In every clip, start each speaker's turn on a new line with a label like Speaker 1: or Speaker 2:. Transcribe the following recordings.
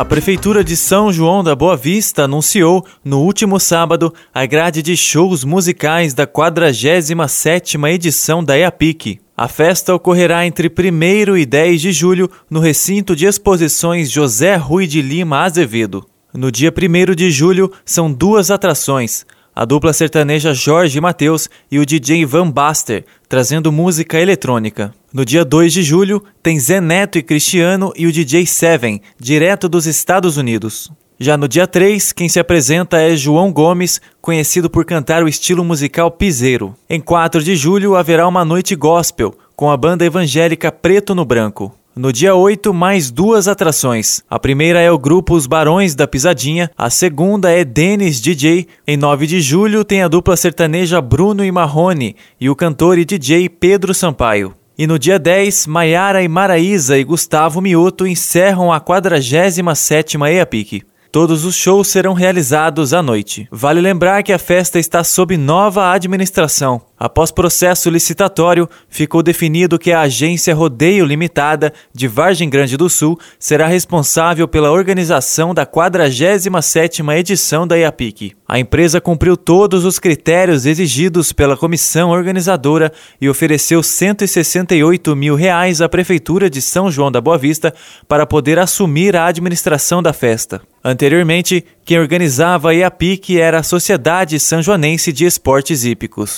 Speaker 1: A Prefeitura de São João da Boa Vista anunciou, no último sábado, a grade de shows musicais da 47ª edição da EAPIC. A festa ocorrerá entre 1 e 10 de julho no recinto de exposições José Rui de Lima Azevedo. No dia 1 de julho, são duas atrações: a dupla sertaneja Jorge Mateus e o DJ Van Baster, trazendo música eletrônica. No dia 2 de julho, tem Zé Neto e Cristiano e o DJ Seven, direto dos Estados Unidos. Já no dia 3, quem se apresenta é João Gomes, conhecido por cantar o estilo musical piseiro. Em 4 de julho haverá uma noite gospel, com a banda evangélica Preto no Branco. No dia 8, mais duas atrações. A primeira é o grupo Os Barões da Pisadinha, a segunda é Dennis DJ. Em 9 de julho tem a dupla sertaneja Bruno e Marrone e o cantor e DJ Pedro Sampaio. E no dia 10, Maiara e Maraísa e Gustavo Mioto encerram a 47ª EAPIC. Todos os shows serão realizados à noite. Vale lembrar que a festa está sob nova administração. Após processo licitatório, ficou definido que a agência Rodeio Limitada de Vargem Grande do Sul será responsável pela organização da 47ª edição da IAPIC. A empresa cumpriu todos os critérios exigidos pela comissão organizadora e ofereceu 168 mil reais à Prefeitura de São João da Boa Vista para poder assumir a administração da festa. Anteriormente, quem organizava a IAPIC era a Sociedade Sanjoanense de Esportes Hípicos.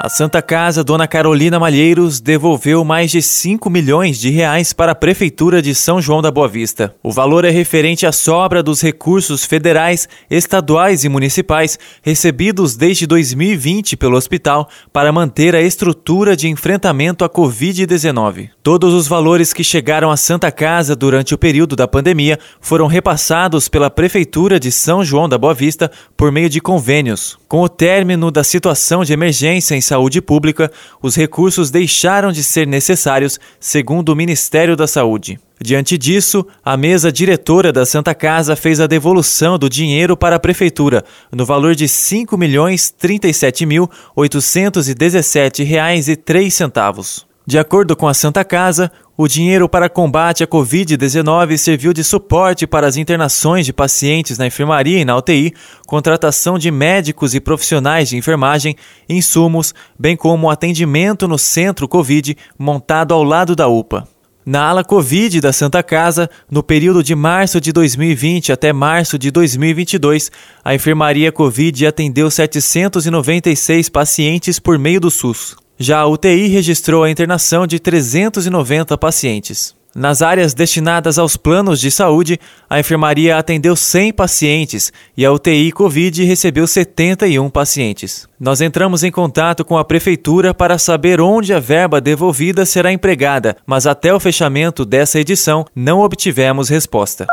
Speaker 1: A Santa Casa Dona Carolina Malheiros devolveu mais de 5 milhões de reais para a Prefeitura de São João da Boa Vista. O valor é referente à sobra dos recursos federais, estaduais e municipais recebidos desde 2020 pelo hospital para manter a estrutura de enfrentamento à Covid-19. Todos os valores que chegaram à Santa Casa durante o período da pandemia foram repassados pela Prefeitura de São João da Boa Vista por meio de convênios. Com o término da situação de emergência em saúde pública, os recursos deixaram de ser necessários, segundo o Ministério da Saúde. Diante disso, a mesa diretora da Santa Casa fez a devolução do dinheiro para a prefeitura, no valor de R$ 5.037.817,03. De acordo com a Santa Casa, o dinheiro para combate à Covid-19 serviu de suporte para as internações de pacientes na enfermaria e na UTI, contratação de médicos e profissionais de enfermagem, insumos, bem como atendimento no centro Covid montado ao lado da UPA. Na ala Covid da Santa Casa, no período de março de 2020 até março de 2022, a enfermaria Covid atendeu 796 pacientes por meio do SUS. Já a UTI registrou a internação de 390 pacientes. Nas áreas destinadas aos planos de saúde, a enfermaria atendeu 100 pacientes e a UTI Covid recebeu 71 pacientes. Nós entramos em contato com a prefeitura para saber onde a verba devolvida será empregada, mas até o fechamento dessa edição não obtivemos resposta.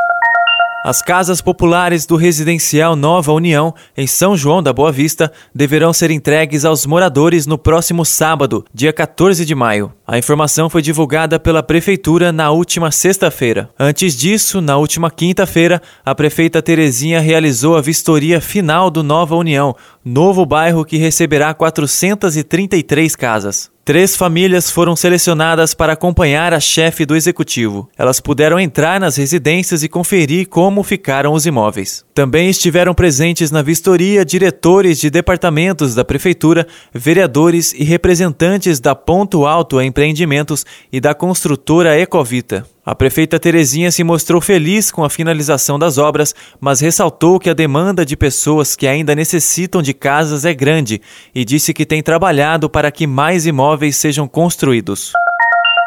Speaker 1: As casas populares do residencial Nova União, em São João da Boa Vista, deverão ser entregues aos moradores no próximo sábado, dia 14 de maio. A informação foi divulgada pela Prefeitura na última sexta-feira. Antes disso, na última quinta-feira, a prefeita Terezinha realizou a vistoria final do Nova União, novo bairro que receberá 433 casas. Três famílias foram selecionadas para acompanhar a chefe do executivo. Elas puderam entrar nas residências e conferir como ficaram os imóveis. Também estiveram presentes na vistoria diretores de departamentos da prefeitura, vereadores e representantes da Ponto Alto Empreendimentos e da construtora Ecovita. A prefeita Terezinha se mostrou feliz com a finalização das obras, mas ressaltou que a demanda de pessoas que ainda necessitam de casas é grande e disse que tem trabalhado para que mais imóveis sejam construídos.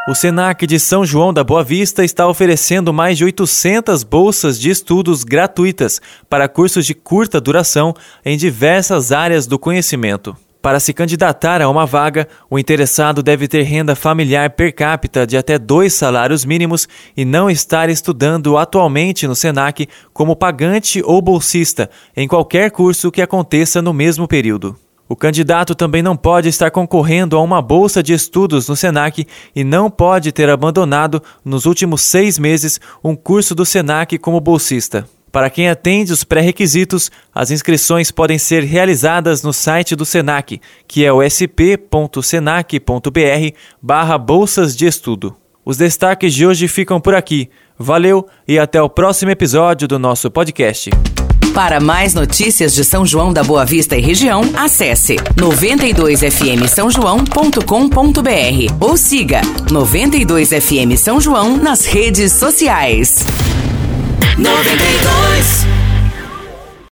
Speaker 1: O SENAC de São João da Boa Vista está oferecendo mais de 800 bolsas de estudos gratuitas para cursos de curta duração em diversas áreas do conhecimento. Para se candidatar a uma vaga, o interessado deve ter renda familiar per capita de até dois salários mínimos e não estar estudando atualmente no SENAC como pagante ou bolsista em qualquer curso que aconteça no mesmo período. O candidato também não pode estar concorrendo a uma bolsa de estudos no SENAC e não pode ter abandonado, nos últimos seis meses, um curso do SENAC como bolsista. Para quem atende os pré-requisitos, as inscrições podem ser realizadas no site do SENAC, que é o sp.senac.br barra bolsas de estudo. Os destaques de hoje ficam por aqui. Valeu e até o próximo episódio do nosso podcast.
Speaker 2: Para mais notícias de São João da Boa Vista e região, acesse 92fm São João.com.br ou siga 92fm São João nas redes sociais. 92